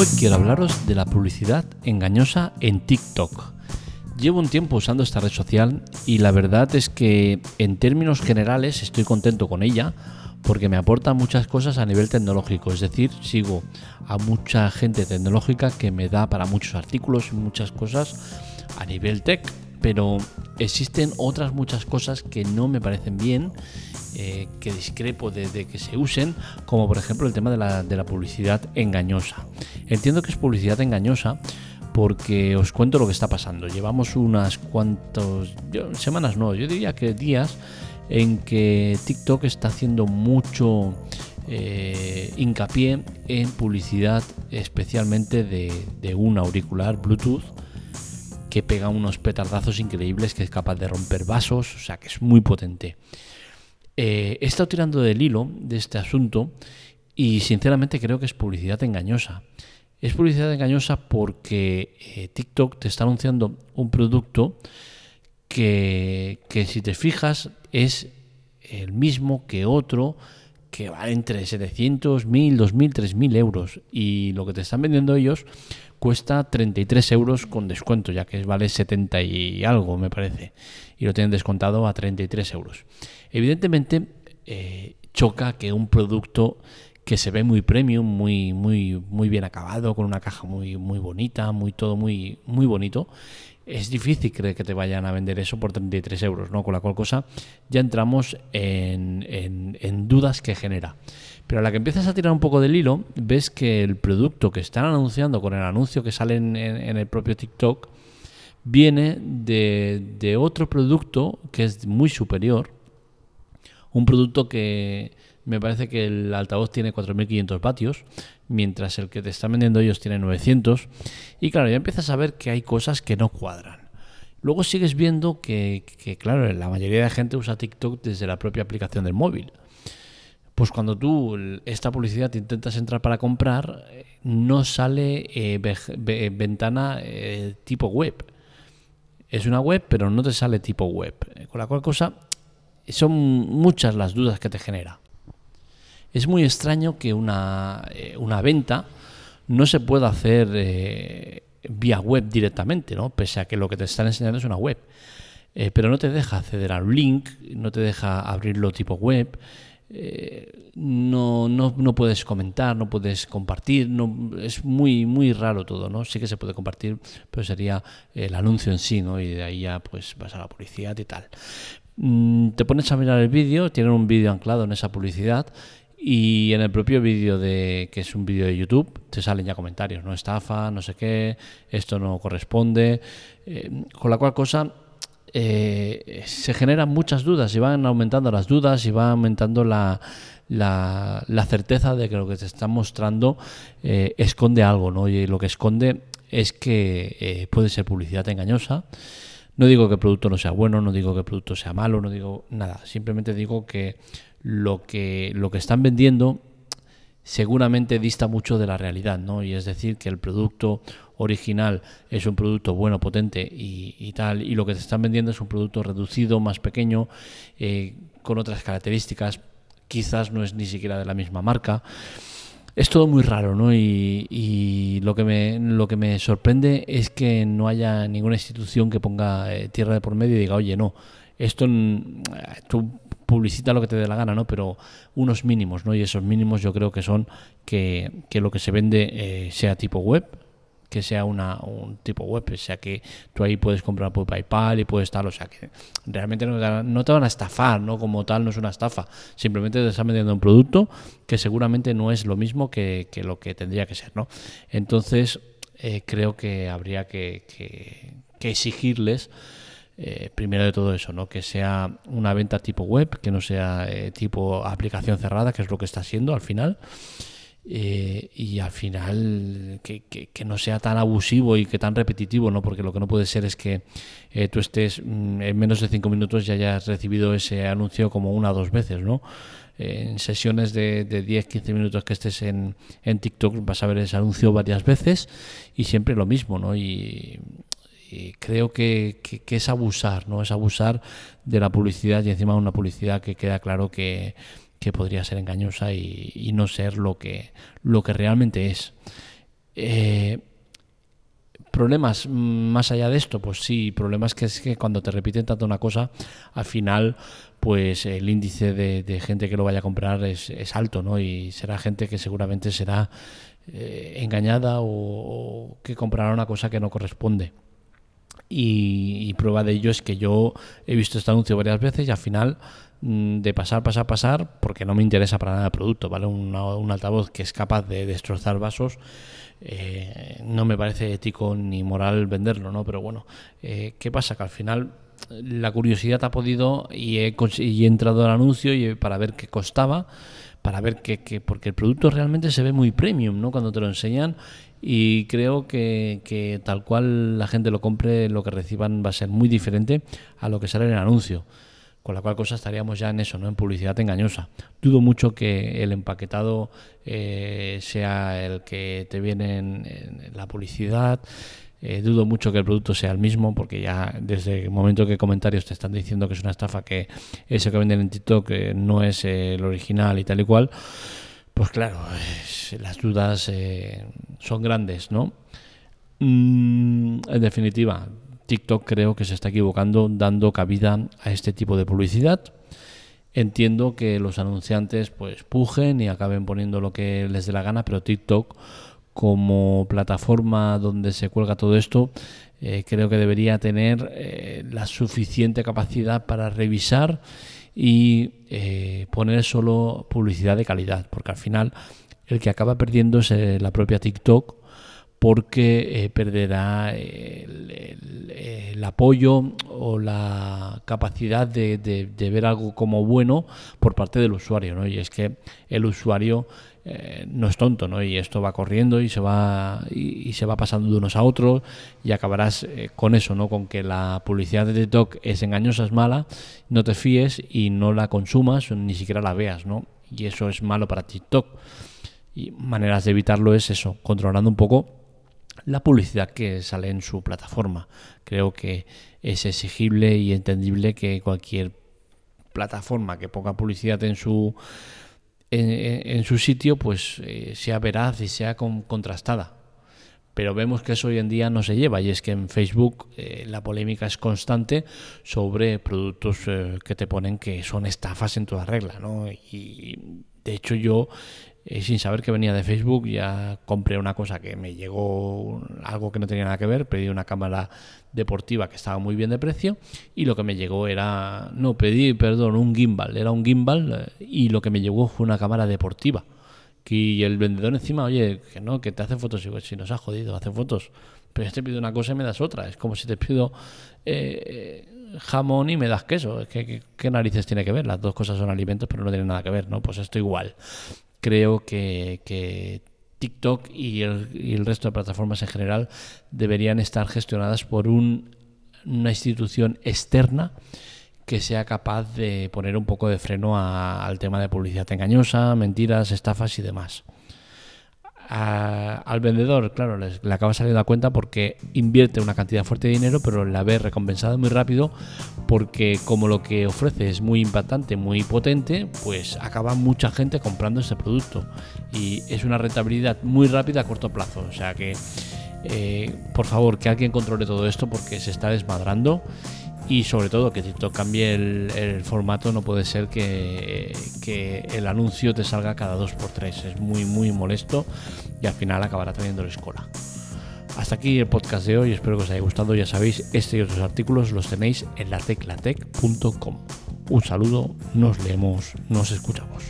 Hoy quiero hablaros de la publicidad engañosa en TikTok. Llevo un tiempo usando esta red social y la verdad es que en términos generales estoy contento con ella porque me aporta muchas cosas a nivel tecnológico, es decir, sigo a mucha gente tecnológica que me da para muchos artículos y muchas cosas a nivel tech, pero existen otras muchas cosas que no me parecen bien, eh, que discrepo de, que se usen, como por ejemplo el tema de la, de la publicidad engañosa. Entiendo que es publicidad engañosa porque os cuento lo que está pasando. Llevamos unas cuantas semanas, no, yo diría que días en que TikTok está haciendo mucho eh, hincapié en publicidad especialmente de, un auricular Bluetooth que pega unos petardazos increíbles, que es capaz de romper vasos, o sea que es muy potente. Eh, he estado tirando del hilo de este asunto y sinceramente creo que es publicidad engañosa. Es publicidad engañosa porque eh, TikTok te está anunciando un producto que, si te fijas es el mismo que otro que vale entre 700, 1000, 2000, 3000 euros. Y lo que te están vendiendo ellos cuesta 33 euros con descuento ya que vale 70 y algo me parece. Y lo tienen descontado a 33 euros. Evidentemente eh, choca que un producto que se ve muy premium, muy, muy, muy bien acabado, con una caja muy, muy bonita, muy todo muy, muy bonito, es difícil creer que te vayan a vender eso por 33 euros, ¿no? Con la cual cosa ya entramos en, en, dudas que genera. Pero a la que empiezas a tirar un poco del hilo, ves que el producto que están anunciando con el anuncio que sale en, en el propio TikTok viene de, de otro producto que es muy superior. Un producto que, me parece que el altavoz tiene 4.500 vatios, mientras el que te están vendiendo ellos tiene 900. Y claro, ya empiezas a ver que hay cosas que no cuadran. Luego sigues viendo que, claro, la mayoría de gente usa TikTok desde la propia aplicación del móvil. Pues cuando tú esta publicidad intentas entrar para comprar, no sale eh, ventana eh, tipo web. Es una web, pero no te sale tipo web. Con la cual cosa, son muchas las dudas que te genera. Es muy extraño que una, eh, una venta no se pueda hacer eh, vía web directamente, ¿no? pese a que lo que te están enseñando es una web. Eh, pero no te deja acceder a un link, no te deja abrirlo tipo web, no, no, no, puedes comentar, no puedes compartir, no, es muy, muy raro todo, ¿no? Sí que se puede compartir, pero sería el anuncio en sí, ¿no? Y de ahí ya pues vas a la publicidad y tal. Mm, te pones a mirar el vídeo, tienen un vídeo anclado en esa publicidad y en el propio vídeo de que es un vídeo de YouTube te salen ya comentarios, no estafa, no sé qué, esto no corresponde, eh, con la cual cosa eh, se generan muchas dudas y van aumentando las dudas y va aumentando la, la, certeza de que lo que te está mostrando eh, esconde algo, ¿no? Y lo que esconde es que puede ser publicidad engañosa. No digo que el producto no sea bueno, no digo que el producto sea malo, no digo nada. Simplemente digo que lo que, lo que están vendiendo seguramente dista mucho de la realidad, ¿no? Y es decir, que el producto original es un producto bueno, potente y, tal, y lo que te están vendiendo es un producto reducido, más pequeño, eh, con otras características, quizás no es ni siquiera de la misma marca. Es todo muy raro, ¿no? Y, lo, que me, lo que me sorprende es que no haya ninguna institución que ponga eh, tierra de por medio y diga, oye, no, esto tú publicita lo que te dé la gana, ¿no? Pero unos mínimos, ¿no? Y esos mínimos yo creo que son que, lo que se vende eh, sea tipo web, que sea una, un tipo web, o sea que tú ahí puedes comprar por PayPal y puedes estar, o sea que realmente no te, van a estafar, ¿no? Como tal, no es una estafa, simplemente te están vendiendo un producto que seguramente no es lo mismo que, lo que tendría que ser, ¿no? Entonces, eh, creo que habría que, que exigirles eh, primero de todo eso, ¿no? que sea una venta tipo web, que no sea eh, tipo aplicación cerrada, que es lo que está siendo al final. Eh, y al final que, no sea tan abusivo y que tan repetitivo, ¿no? porque lo que no puede ser es que tú estés mm, en menos de cinco minutos y hayas recibido ese anuncio como una o dos veces. ¿no? en sesiones de, de 10-15 minutos que estés en, en TikTok vas a ver ese anuncio varias veces y siempre lo mismo. ¿no? Y, creo que, es abusar, ¿no? Es abusar de la publicidad y encima una publicidad que queda claro que, podría ser engañosa y, no ser lo que, lo que realmente es. Eh, ¿Problemas más allá de esto? Pues sí, problemas que es que cuando te repiten tanto una cosa, al final, pues el índice de, gente que lo vaya a comprar es, alto, ¿no? Y será gente que seguramente será eh, engañada o, que comprará una cosa que no corresponde. Y, prueba de ello es que yo he visto este anuncio varias veces y al final mm, de pasar, pasar, pasar, porque no me interesa para nada el producto, ¿vale? un altavoz que es capaz de destrozar vasos eh, no me parece ético ni moral venderlo, ¿no? Pero bueno, eh, ¿qué pasa? Que al final la curiosidad ha podido y he, y he entrado al anuncio y para ver qué costaba, para ver qué, porque el producto realmente se ve muy premium, ¿no? Cuando te lo enseñan y creo que, que tal cual la gente lo compre, lo que reciban va a ser muy diferente a lo que sale en el anuncio con la cual cosa estaríamos ya en eso, ¿no? En publicidad engañosa. Dudo mucho que el empaquetado eh, sea el que te viene en, la publicidad. Eh, dudo mucho que el producto sea el mismo, porque ya desde el momento que comentarios te están diciendo que es una estafa, que ese que venden en TikTok eh, no es el original y tal y cual, pues claro, las dudas son grandes, ¿no? Mm, en definitiva, TikTok creo que se está equivocando dando cabida a este tipo de publicidad. Entiendo que los anunciantes pues pujen y acaben poniendo lo que les dé la gana, pero TikTok como plataforma donde se cuelga todo esto, eh, creo que debería tener eh, la suficiente capacidad para revisar y eh, poner solo publicidad de calidad, porque al final el que acaba perdiendo es la propia TikTok porque eh, perderá el, apoyo o la capacidad de, ver algo como bueno por parte del usuario, ¿no? Y es que el usuario eh, no es tonto, ¿no? Y esto va corriendo y se va y, se va pasando de unos a otros y acabarás eh, con eso, ¿no? Con que la publicidad de TikTok es engañosa, es mala, no te fíes y no la consumas ni siquiera la veas, ¿no? Y eso es malo para TikTok. Y maneras de evitarlo es eso, controlando un poco la publicidad que sale en su plataforma. Creo que es exigible y entendible que cualquier plataforma que ponga publicidad en su en, su sitio pues eh, sea veraz y sea contrastada pero vemos que eso hoy en día no se lleva y es que en Facebook eh, la polémica es constante sobre productos eh, que te ponen que son estafas en toda regla ¿no? y de hecho yo eh, sin saber que venía de Facebook, ya compré una cosa que me llegó, algo que no tenía nada que ver, pedí una cámara deportiva que estaba muy bien de precio y lo que me llegó era, no, pedí, perdón, un gimbal, era un gimbal eh, y lo que me llegó fue una cámara deportiva. Y el vendedor encima, oye, que no, que te hace fotos, y si nos ha jodido, hace fotos, pero yo te pido una cosa y me das otra, es como si te pido... Eh, jamón y me das queso. ¿Qué, ¿Qué, narices tiene que ver? Las dos cosas son alimentos, pero no tienen nada que ver, ¿no? Pues esto igual creo que, TikTok y el, resto de plataformas en general deberían estar gestionadas por una institución externa que sea capaz de poner un poco de freno al tema de publicidad engañosa, mentiras, estafas y demás al vendedor, claro, le acaba saliendo a cuenta porque invierte una cantidad fuerte de dinero, pero la ve recompensada muy rápido porque como lo que ofrece es muy impactante, muy potente, pues acaba mucha gente comprando ese producto y es una rentabilidad muy rápida a corto plazo. O sea que, eh, por favor, que alguien controle todo esto porque se está desmadrando y sobre todo que TikTok cambie el, formato, no puede ser que, que, el anuncio te salga cada 2x3, es muy muy molesto y al final acabará teniendo la escuela. Hasta aquí el podcast de hoy, espero que os haya gustado, ya sabéis, este y otros artículos los tenéis en lateclatec.com. Un saludo, nos leemos, nos escuchamos.